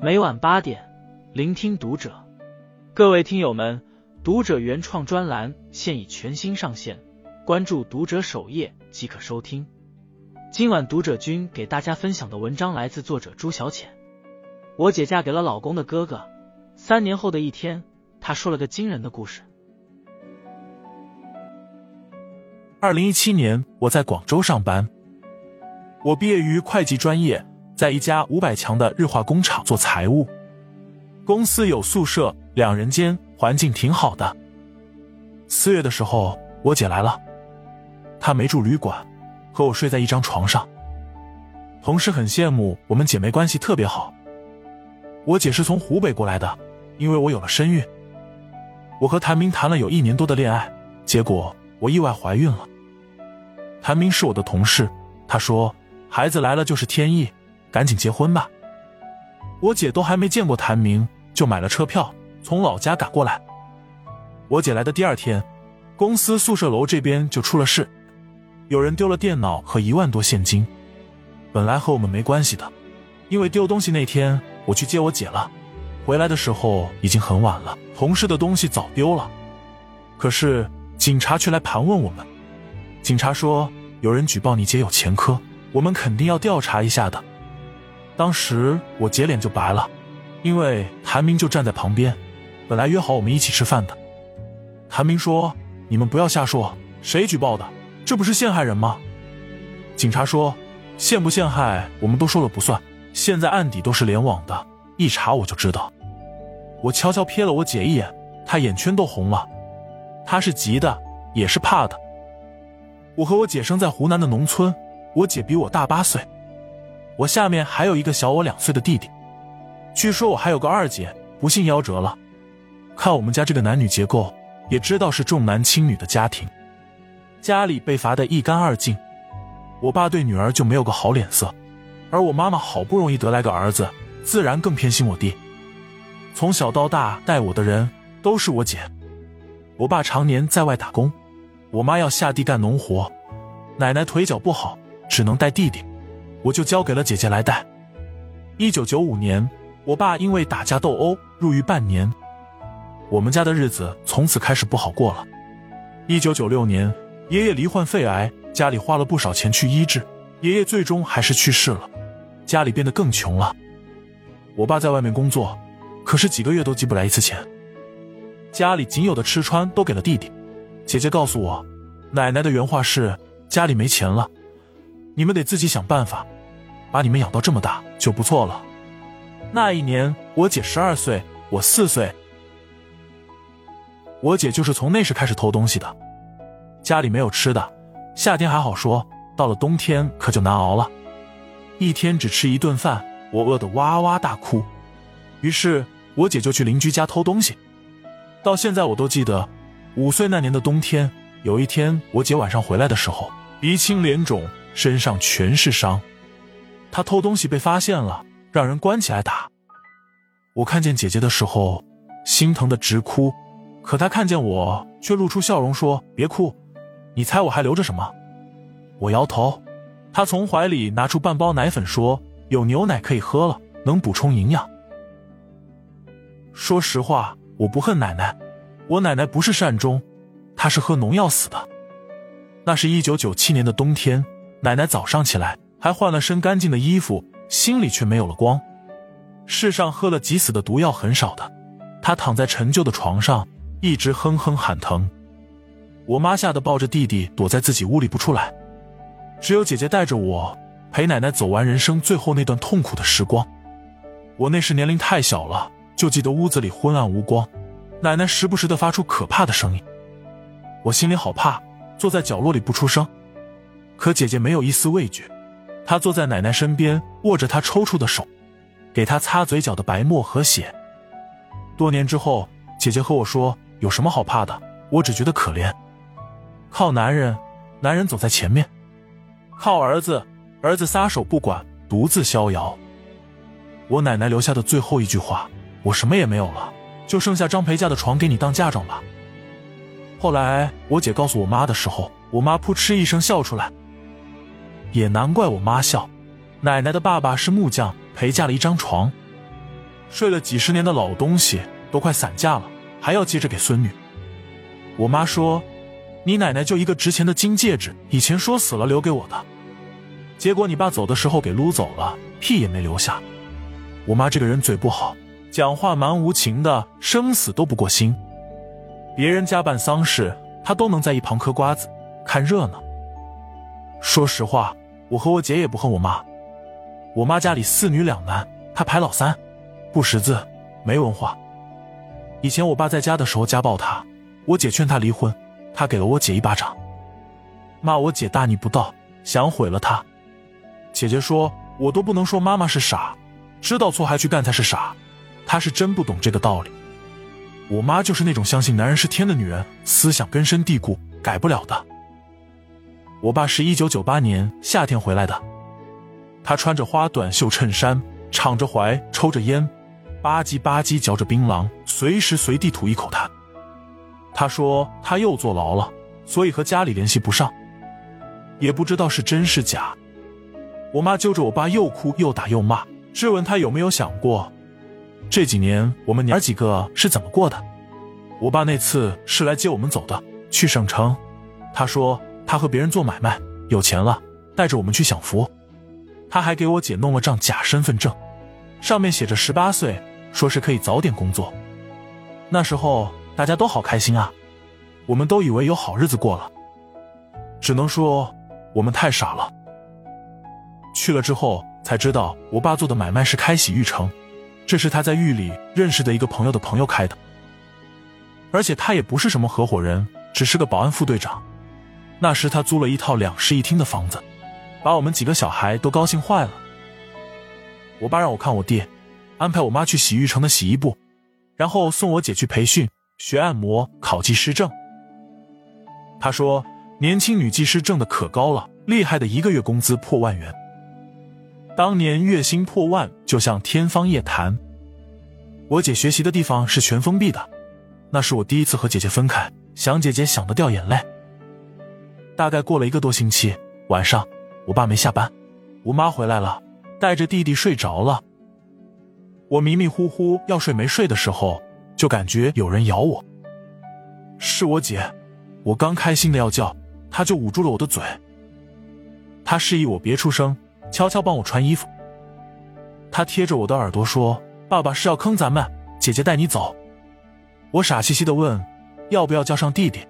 每晚八点，聆听读者。各位听友们，读者原创专栏现已全新上线，关注读者首页即可收听。今晚读者君给大家分享的文章来自作者朱小浅。我姐嫁给了老公的哥哥，三年后的一天，她说了个惊人的故事。二零一七年，我在广州上班。我毕业于会计专业，在一家五百强的日化工厂做财务。公司有宿舍，两人间，环境挺好的。四月的时候，我姐来了，她没住旅馆，和我睡在一张床上。同事很羡慕我们姐妹关系特别好。我姐是从湖北过来的，因为我有了身孕。我和谭明谈了有一年多的恋爱，结果我意外怀孕了。谭明是我的同事，他说孩子来了就是天意，赶紧结婚吧。我姐都还没见过谭明，就买了车票从老家赶过来。我姐来的第二天，公司宿舍楼这边就出了事，有人丢了电脑和一万多现金。本来和我们没关系的，因为丢东西那天我去接我姐了，回来的时候已经很晚了，同事的东西早丢了。可是警察却来盘问我们。警察说有人举报你姐有前科，我们肯定要调查一下的。当时我姐脸就白了，因为谭明就站在旁边，本来约好我们一起吃饭的。谭明说：“你们不要瞎说，谁举报的？这不是陷害人吗？”警察说：“陷不陷害我们都说了不算，现在案底都是联网的，一查我就知道。”我悄悄瞥了我姐一眼，她眼圈都红了，她是急的，也是怕的。我和我姐生在湖南的农村，我姐比我大八岁，我下面还有一个小我两岁的弟弟，据说我还有个二姐，不幸夭折了。看我们家这个男女结构，也知道是重男轻女的家庭，家里被罚得一干二净。我爸对女儿就没有个好脸色，而我妈妈好不容易得来个儿子，自然更偏心我弟。从小到大带我的人都是我姐，我爸常年在外打工。我妈要下地干农活，奶奶腿脚不好，只能带弟弟，我就交给了姐姐来带。一九九五年，我爸因为打架斗殴入狱半年，我们家的日子从此开始不好过了。一九九六年，爷爷罹患肺癌，家里花了不少钱去医治，爷爷最终还是去世了，家里变得更穷了。我爸在外面工作，可是几个月都寄不来一次钱，家里仅有的吃穿都给了弟弟。姐姐告诉我，奶奶的原话是：“家里没钱了，你们得自己想办法，把你们养到这么大就不错了。”那一年，我姐十二岁，我四岁。我姐就是从那时开始偷东西的。家里没有吃的，夏天还好说，到了冬天可就难熬了。一天只吃一顿饭，我饿得哇哇大哭。于是我姐就去邻居家偷东西。到现在我都记得。五岁那年的冬天，有一天，我姐晚上回来的时候，鼻青脸肿，身上全是伤。他偷东西被发现了，让人关起来打。我看见姐姐的时候，心疼的直哭，可她看见我，却露出笑容说：“别哭，你猜我还留着什么？”我摇头。她从怀里拿出半包奶粉，说：“有牛奶可以喝了，能补充营养。”说实话，我不恨奶奶。我奶奶不是善终，她是喝农药死的。那是一九九七年的冬天，奶奶早上起来还换了身干净的衣服，心里却没有了光。世上喝了急死的毒药很少的，她躺在陈旧的床上，一直哼哼喊疼。我妈吓得抱着弟弟躲在自己屋里不出来，只有姐姐带着我陪奶奶走完人生最后那段痛苦的时光。我那时年龄太小了，就记得屋子里昏暗无光。奶奶时不时的发出可怕的声音，我心里好怕，坐在角落里不出声。可姐姐没有一丝畏惧，她坐在奶奶身边，握着她抽搐的手，给她擦嘴角的白沫和血。多年之后，姐姐和我说：“有什么好怕的？我只觉得可怜。靠男人，男人走在前面；靠儿子，儿子撒手不管，独自逍遥。”我奶奶留下的最后一句话：“我什么也没有了。”就剩下张培家的床给你当嫁妆吧。后来我姐告诉我妈的时候，我妈扑哧一声笑出来。也难怪我妈笑，奶奶的爸爸是木匠，陪嫁了一张床。睡了几十年的老东西都快散架了，还要接着给孙女。我妈说：“你奶奶就一个值钱的金戒指，以前说死了留给我的，结果你爸走的时候给撸走了，屁也没留下。”我妈这个人嘴不好，讲话蛮无情的，生死都不过心。别人家办丧事，她都能在一旁嗑瓜子看热闹。说实话，我和我姐也不恨我妈。我妈家里四女两男，她排老三，不识字，没文化。以前我爸在家的时候家暴她。我姐劝她离婚，她给了我姐一巴掌，骂我姐大逆不道，想毁了她。姐姐说：“我都不能说妈妈是傻，知道错还去干才是傻。”她是真不懂这个道理。我妈就是那种相信男人是天的女人，思想根深蒂固，改不了的。我爸是一九九八年夏天回来的，他穿着花短袖衬衫，敞着怀，抽着烟，吧唧吧唧嚼着槟榔，随时随地吐一口痰。他说他又坐牢了，所以和家里联系不上，也不知道是真是假。我妈揪着我爸又哭又打又骂，质问他有没有想过这几年我们娘几个是怎么过的。我爸那次是来接我们走的，去省城。他说他和别人做买卖，有钱了，带着我们去享福。他还给我姐弄了张假身份证，上面写着十八岁，说是可以早点工作。那时候。大家都好开心啊，我们都以为有好日子过了，只能说我们太傻了。去了之后才知道，我爸做的买卖是开洗浴城，这是他在狱里认识的一个朋友的朋友开的，而且他也不是什么合伙人，只是个保安副队长。那时他租了一套两室一厅的房子，把我们几个小孩都高兴坏了。我爸让我看我爹，安排我妈去洗浴城的洗衣部，然后送我姐去培训。学按摩，考技师证。他说，年轻女技师挣的可高了，厉害的一个月工资破万元。当年月薪破万，就像天方夜谭。我姐学习的地方是全封闭的，那是我第一次和姐姐分开，想姐姐想得掉眼泪。大概过了一个多星期，晚上我爸没下班，我妈回来了，带着弟弟睡着了。我迷迷糊糊要睡没睡的时候。就感觉有人咬我，是我姐。我刚开心的要叫，她就捂住了我的嘴。她示意我别出声，悄悄帮我穿衣服。她贴着我的耳朵说：“爸爸是要坑咱们，姐姐带你走。”我傻兮兮的问：“要不要叫上弟弟？”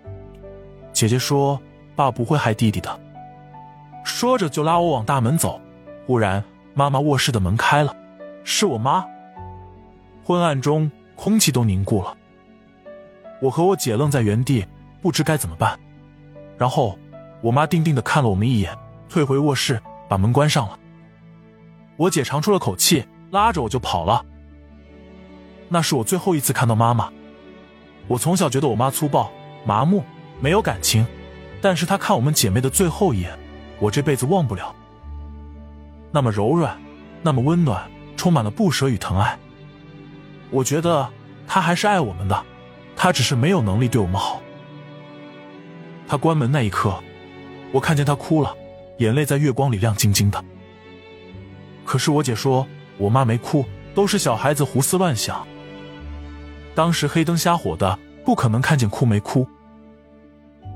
姐姐说：“爸不会害弟弟的。”说着就拉我往大门走。忽然，妈妈卧室的门开了，是我妈。昏暗中。空气都凝固了，我和我姐愣在原地，不知该怎么办。然后我妈定定的看了我们一眼，退回卧室，把门关上了。我姐长出了口气，拉着我就跑了。那是我最后一次看到妈妈。我从小觉得我妈粗暴、麻木、没有感情，但是她看我们姐妹的最后一眼，我这辈子忘不了。那么柔软，那么温暖，充满了不舍与疼爱。我觉得他还是爱我们的，他只是没有能力对我们好。他关门那一刻，我看见他哭了，眼泪在月光里亮晶晶的。可是我姐说，我妈没哭，都是小孩子胡思乱想。当时黑灯瞎火的，不可能看见哭没哭。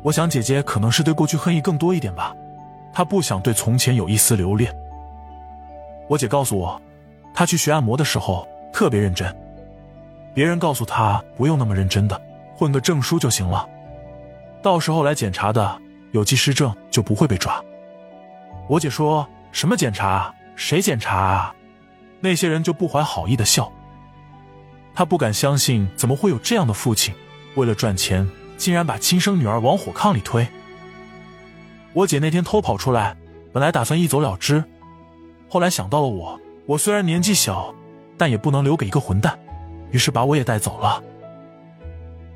我想姐姐可能是对过去恨意更多一点吧，她不想对从前有一丝留恋。我姐告诉我，她去学按摩的时候特别认真。别人告诉她不用那么认真的，混个证书就行了。到时候来检查的有技师证就不会被抓。我姐说什么检查？谁检查啊？那些人就不怀好意的笑。她不敢相信，怎么会有这样的父亲？为了赚钱，竟然把亲生女儿往火炕里推。我姐那天偷跑出来，本来打算一走了之，后来想到了我。我虽然年纪小，但也不能留给一个混蛋。于是把我也带走了。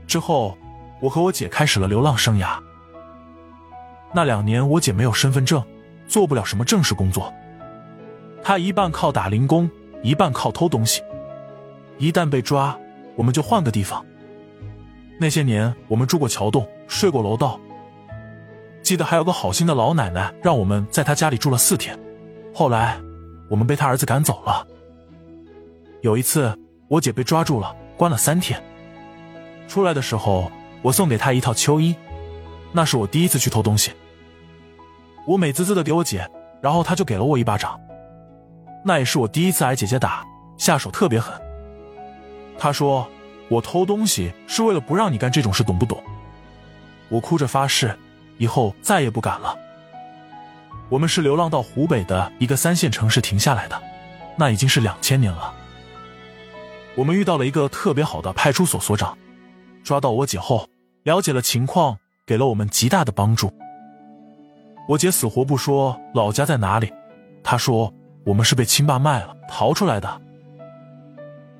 之后，我和我姐开始了流浪生涯。那两年，我姐没有身份证，做不了什么正式工作。她一半靠打零工，一半靠偷东西。一旦被抓，我们就换个地方。那些年，我们住过桥洞，睡过楼道。记得还有个好心的老奶奶，让我们在她家里住了四天。后来，我们被她儿子赶走了。有一次。我姐被抓住了，关了三天。出来的时候，我送给她一套秋衣，那是我第一次去偷东西。我美滋滋的给我姐，然后她就给了我一巴掌。那也是我第一次挨姐姐打，下手特别狠。她说我偷东西是为了不让你干这种事，懂不懂？我哭着发誓，以后再也不敢了。我们是流浪到湖北的一个三线城市停下来的，那已经是两千年了。我们遇到了一个特别好的派出所所长，抓到我姐后，了解了情况，给了我们极大的帮助。我姐死活不说老家在哪里，她说我们是被亲爸卖了逃出来的，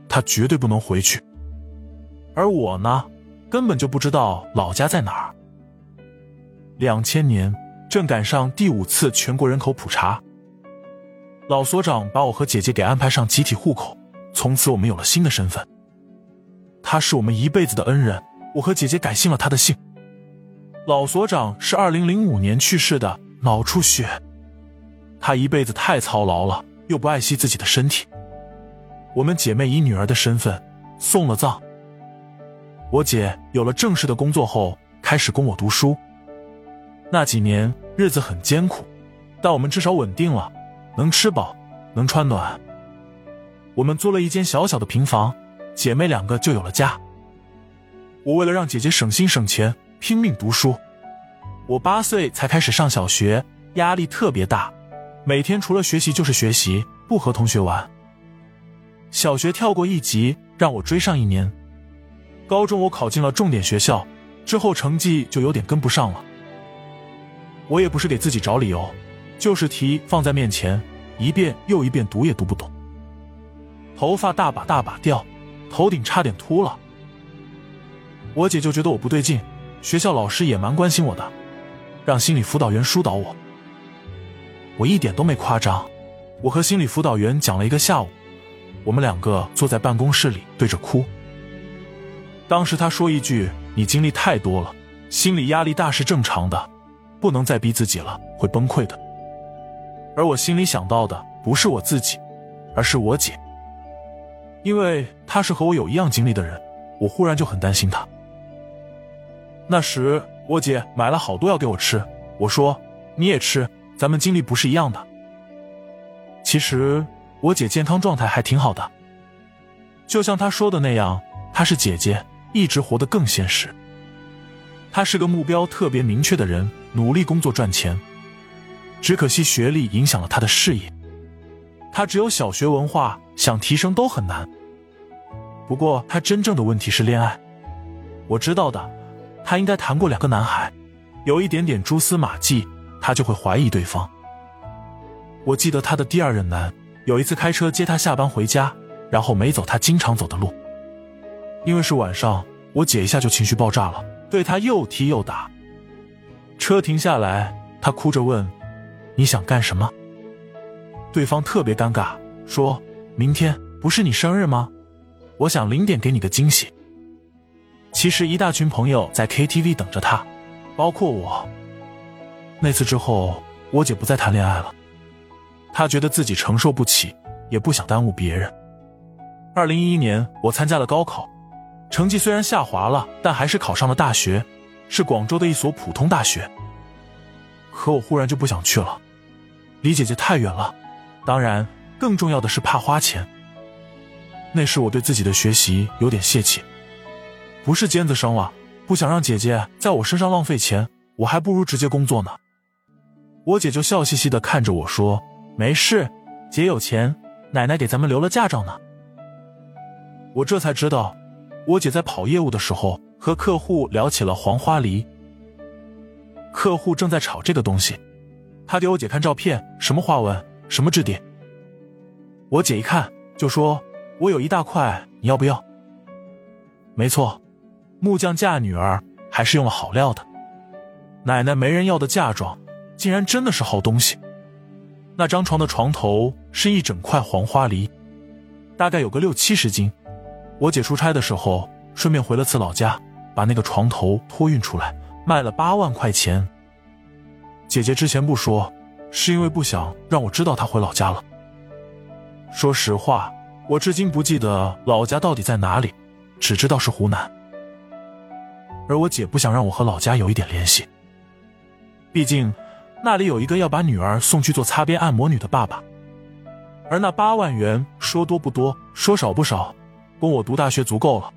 她绝对不能回去。而我呢，根本就不知道老家在哪儿。两千年。正赶上第五次全国人口普查，老所长把我和姐姐给安排上集体户口，从此我们有了新的身份。他是我们一辈子的恩人，我和姐姐改姓了他的姓。老所长是二零零五年去世的，脑出血。他一辈子太操劳了，又不爱惜自己的身体。我们姐妹以女儿的身份送了葬。我姐有了正式的工作后，开始供我读书。那几年日子很艰苦，但我们至少稳定了，能吃饱，能穿暖。我们租了一间小小的平房，姐妹两个就有了家。我为了让姐姐省心省钱，拼命读书。我八岁才开始上小学，压力特别大，每天除了学习就是学习，不和同学玩。小学跳过一级，让我追上一年。高中我考进了重点学校，之后成绩就有点跟不上了。我也不是给自己找理由，就是题放在面前，一遍又一遍读也读不懂。头发大把大把掉，头顶差点秃了。我姐就觉得我不对劲，学校老师也蛮关心我的，让心理辅导员疏导我。我一点都没夸张，我和心理辅导员讲了一个下午，我们两个坐在办公室里对着哭。当时他说一句：“你经历太多了，心理压力大是正常的。”不能再逼自己了，会崩溃的。而我心里想到的不是我自己，而是我姐，因为她是和我有一样经历的人，我忽然就很担心她。那时我姐买了好多药给我吃，我说你也吃，咱们经历不是一样的。其实我姐健康状态还挺好的，就像她说的那样，她是姐姐，一直活得更现实。他是个目标特别明确的人，努力工作赚钱。只可惜学历影响了他的事业。他只有小学文化，想提升都很难。不过他真正的问题是恋爱。我知道的，他应该谈过两个男孩，有一点点蛛丝马迹，他就会怀疑对方。我记得他的第二任男有一次开车接她下班回家，然后没走他经常走的路。因为是晚上，我姐一下就情绪爆炸了。对他又踢又打，车停下来，她哭着问：“你想干什么？”对方特别尴尬，说：“明天不是你生日吗？我想零点给你个惊喜。”其实一大群朋友在 KTV 等着他，包括我。那次之后，我姐不再谈恋爱了，她觉得自己承受不起，也不想耽误别人。二零一一年，我参加了高考。成绩虽然下滑了，但还是考上了大学，是广州的一所普通大学。可我忽然就不想去了，离姐姐太远了。当然，更重要的是怕花钱。那时我对自己的学习有点泄气，不是尖子生了，不想让姐姐在我身上浪费钱，我还不如直接工作呢。我姐就笑嘻嘻的看着我说：“没事，姐有钱，奶奶给咱们留了嫁妆呢。”我这才知道。我姐在跑业务的时候，和客户聊起了黄花梨。客户正在炒这个东西，他给我姐看照片，什么花纹，什么质地。我姐一看就说：“我有一大块，你要不要？”没错，木匠嫁女儿还是用了好料的。奶奶没人要的嫁妆，竟然真的是好东西。那张床的床头是一整块黄花梨，大概有个六七十斤。我姐出差的时候，顺便回了次老家，把那个床头托运出来，卖了八万块钱。姐姐之前不说，是因为不想让我知道她回老家了。说实话，我至今不记得老家到底在哪里，只知道是湖南。而我姐不想让我和老家有一点联系，毕竟那里有一个要把女儿送去做擦边按摩女的爸爸，而那八万元说多不多，说少不少，供我读大学足够了。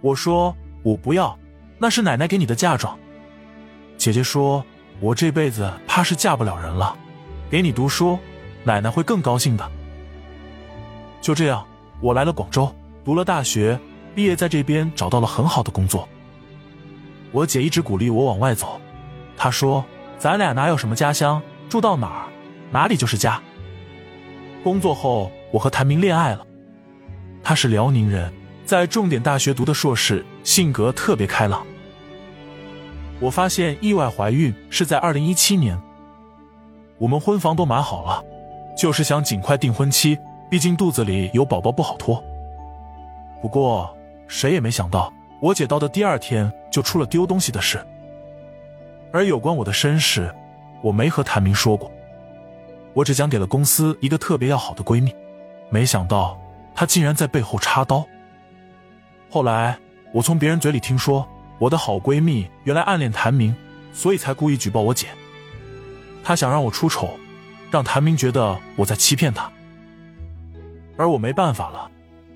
我说我不要，那是奶奶给你的嫁妆。姐姐说，我这辈子怕是嫁不了人了，给你读书，奶奶会更高兴的。就这样，我来了广州，读了大学，毕业在这边找到了很好的工作。我姐一直鼓励我往外走，她说：“咱俩哪有什么家乡，住到哪儿，哪里就是家。”工作后，我和谭明恋爱了。他是辽宁人，在重点大学读的硕士，性格特别开朗。我发现意外怀孕是在二零一七年，我们婚房都买好了，就是想尽快订婚期。毕竟肚子里有宝宝不好拖。不过谁也没想到，我姐到的第二天就出了丢东西的事。而有关我的身世，我没和谭明说过，我只讲给了公司一个特别要好的闺蜜。没想到她竟然在背后插刀。后来我从别人嘴里听说，我的好闺蜜原来暗恋谭明，所以才故意举报我姐。她想让我出丑，让谭明觉得我在欺骗他。而我没办法了，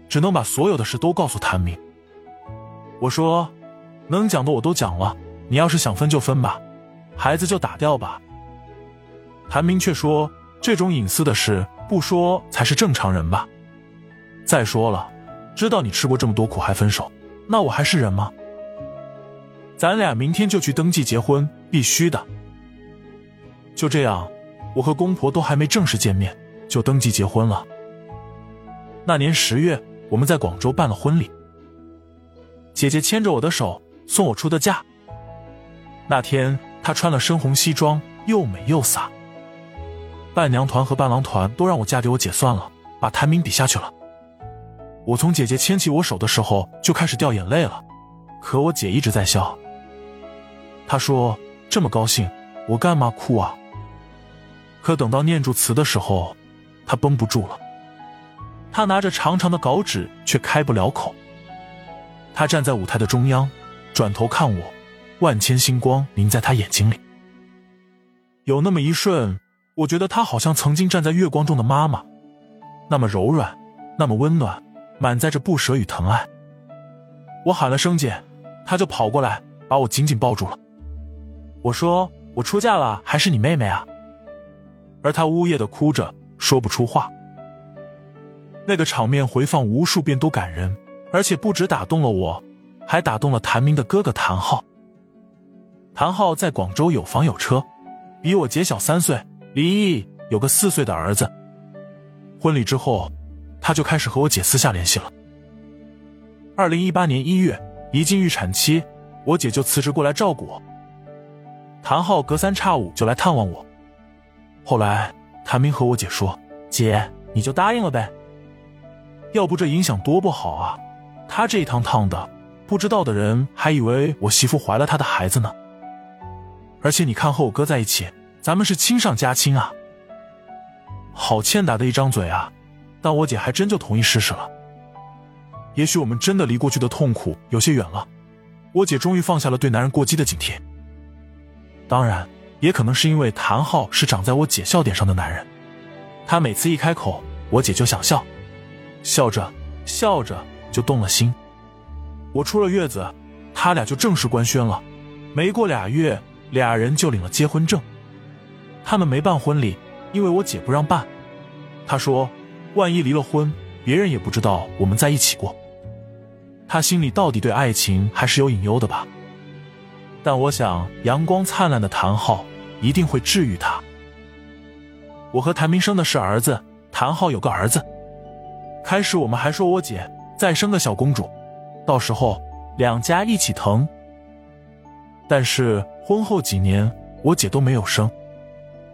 只能把所有的事都告诉谭明。我说：“能讲的我都讲了，你要是想分就分吧，孩子就打掉吧。”谭明却说：“这种隐私的事不说才是正常人吧？再说了，知道你吃过这么多苦还分手，那我还是人吗？咱俩明天就去登记结婚，必须的。”就这样，我和公婆都还没正式见面，就登记结婚了。那年十月，我们在广州办了婚礼。姐姐牵着我的手送我出的嫁。那天她穿了深红西装，又美又飒。伴娘团和伴郎团都让我嫁给我姐算了，把谭明比下去了。我从姐姐牵起我手的时候就开始掉眼泪了，可我姐一直在笑。她说：“这么高兴，我干嘛哭啊？”可等到念住词的时候，她绷不住了。她拿着长长的稿纸，却开不了口。她站在舞台的中央，转头看我，万千星光凝在她眼睛里。有那么一瞬，我觉得她好像曾经站在月光中的妈妈，那么柔软，那么温暖，满载着不舍与疼爱。我喊了声“姐”，她就跑过来，把我紧紧抱住了。我说：“我出嫁了，还是你妹妹啊？”而他呜咽的哭着，说不出话。那个场面回放无数遍都感人，而且不止打动了我，还打动了谭明的哥哥谭浩。谭浩在广州有房有车，比我姐小三岁，离异，有个四岁的儿子。婚礼之后，他就开始和我姐私下联系了。二零一八年一月，一进预产期，我姐就辞职过来照顾我。谭浩隔三差五就来探望我。后来，谭明和我姐说：“姐，你就答应了呗。”要不这影响多不好啊！他这一趟趟的，不知道的人还以为我媳妇怀了他的孩子呢。而且你看和我哥在一起，咱们是亲上加亲啊！好欠打的一张嘴啊！但我姐还真就同意试试了。也许我们真的离过去的痛苦有些远了，我姐终于放下了对男人过激的警惕。当然，也可能是因为谭浩是长在我姐笑点上的男人，他每次一开口，我姐就想笑。笑着笑着就动了心。我出了月子，他俩就正式官宣了。没过俩月，俩人就领了结婚证。他们没办婚礼，因为我姐不让办。她说，万一离了婚，别人也不知道我们在一起过。他心里到底对爱情还是有隐忧的吧？但我想，阳光灿烂的谭浩一定会治愈他。我和谭明生的是儿子，谭浩有个儿子。开始我们还说我姐再生个小公主，到时候两家一起疼。但是婚后几年我姐都没有生，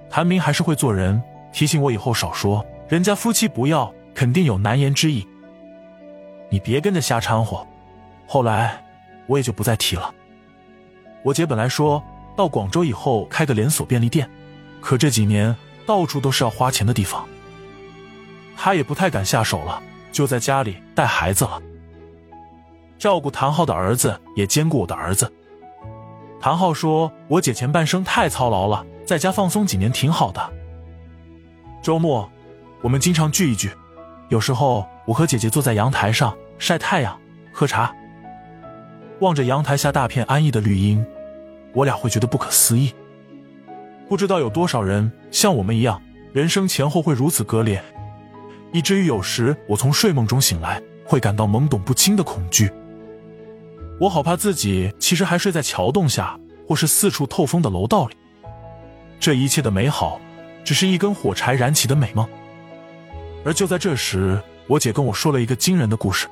谭明还是会做人，提醒我以后少说，人家夫妻不要，肯定有难言之隐。你别跟着瞎掺和。后来我也就不再提了。我姐本来说到广州以后开个连锁便利店，可这几年到处都是要花钱的地方。她也不太敢下手了，就在家里带孩子了，照顾谭浩的儿子，也兼顾我的儿子。谭浩说：“我姐前半生太操劳了，在家放松几年挺好的。周末我们经常聚一聚，有时候我和姐姐坐在阳台上晒太阳、喝茶，望着阳台下大片安逸的绿荫，我俩会觉得不可思议。不知道有多少人像我们一样，人生前后会如此割裂。”以至于有时我从睡梦中醒来，会感到懵懂不清的恐惧。我好怕自己其实还睡在桥洞下，或是四处透风的楼道里。这一切的美好，只是一根火柴燃起的美梦。而就在这时，我姐跟我说了一个惊人的故事。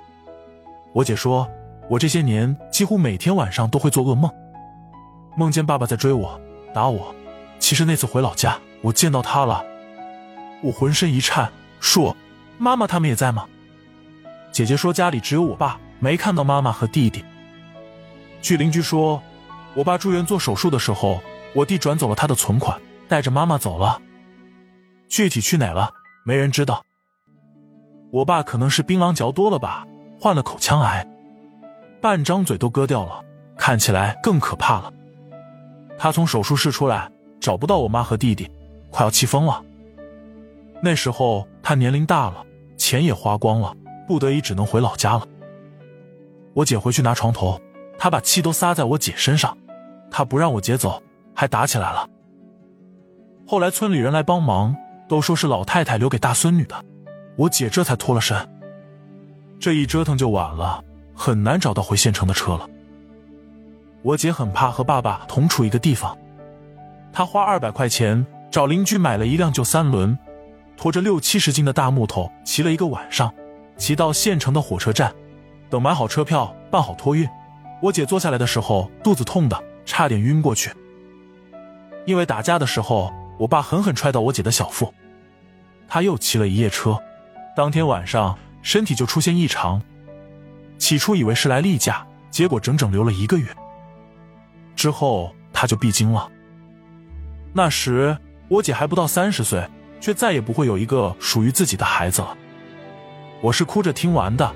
我姐说，我这些年几乎每天晚上都会做噩梦，梦见爸爸在追我、打我。其实那次回老家，我见到他了，我浑身一颤，说。妈妈他们也在吗？姐姐说家里只有我爸，没看到妈妈和弟弟。据邻居说，我爸住院做手术的时候，我弟转走了他的存款，带着妈妈走了。具体去哪了，没人知道。我爸可能是槟榔嚼多了吧，患了口腔癌，半张嘴都割掉了，看起来更可怕了。他从手术室出来，找不到我妈和弟弟，快要气疯了。那时候他年龄大了。钱也花光了，不得已只能回老家了。我姐回去拿床头，他把气都撒在我姐身上，他不让我姐走，还打起来了。后来村里人来帮忙，都说是老太太留给大孙女的，我姐这才脱了身。这一折腾就晚了，很难找到回县城的车了。我姐很怕和爸爸同处一个地方，她花二百块钱找邻居买了一辆旧三轮。拖着六七十斤的大木头，骑了一个晚上，骑到县城的火车站，等买好车票，办好托运。我姐坐下来的时候，肚子痛的差点晕过去。因为打架的时候，我爸狠狠踹到我姐的小腹，他又骑了一夜车，当天晚上身体就出现异常。起初以为是来例假，结果整整留了一个月。之后他就闭经了。那时我姐还不到三十岁。却再也不会有一个属于自己的孩子了。我是哭着听完的。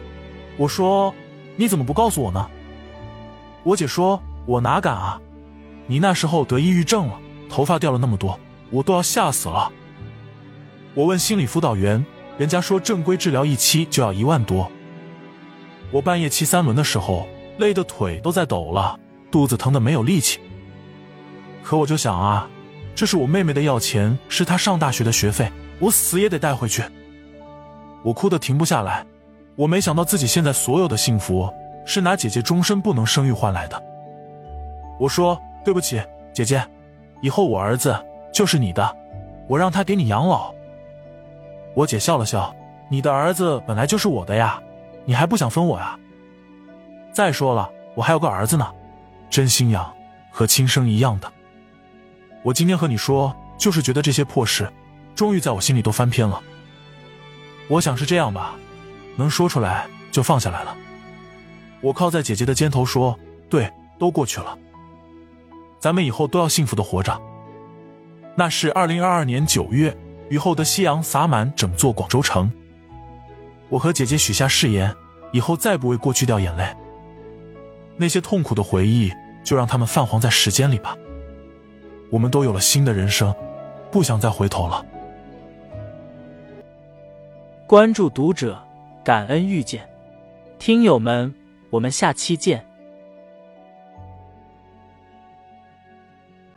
我说：“你怎么不告诉我呢？”我姐说：“我哪敢啊！你那时候得抑郁症了，头发掉了那么多，我都要吓死了。”我问心理辅导员，人家说正规治疗一期就要一万多。我半夜骑三轮的时候，累得腿都在抖了，肚子疼的没有力气。可我就想啊。这是我妹妹的药钱，是她上大学的学费，我死也得带回去。我哭得停不下来，我没想到自己现在所有的幸福是拿姐姐终身不能生育换来的。我说对不起，姐姐，以后我儿子就是你的，我让他给你养老。我姐笑了笑，你的儿子本来就是我的呀，你还不想分我呀？再说了，我还有个儿子呢，真心养，和亲生一样的。我今天和你说，就是觉得这些破事，终于在我心里都翻篇了。我想是这样吧，能说出来就放下来了。我靠在姐姐的肩头说：“对，都过去了，咱们以后都要幸福的活着。”那是二零二二年九月，雨后的夕阳洒满整座广州城。我和姐姐许下誓言，以后再不为过去掉眼泪。那些痛苦的回忆，就让他们泛黄在时间里吧。我们都有了新的人生，不想再回头了。关注读者，感恩遇见，听友们，我们下期见。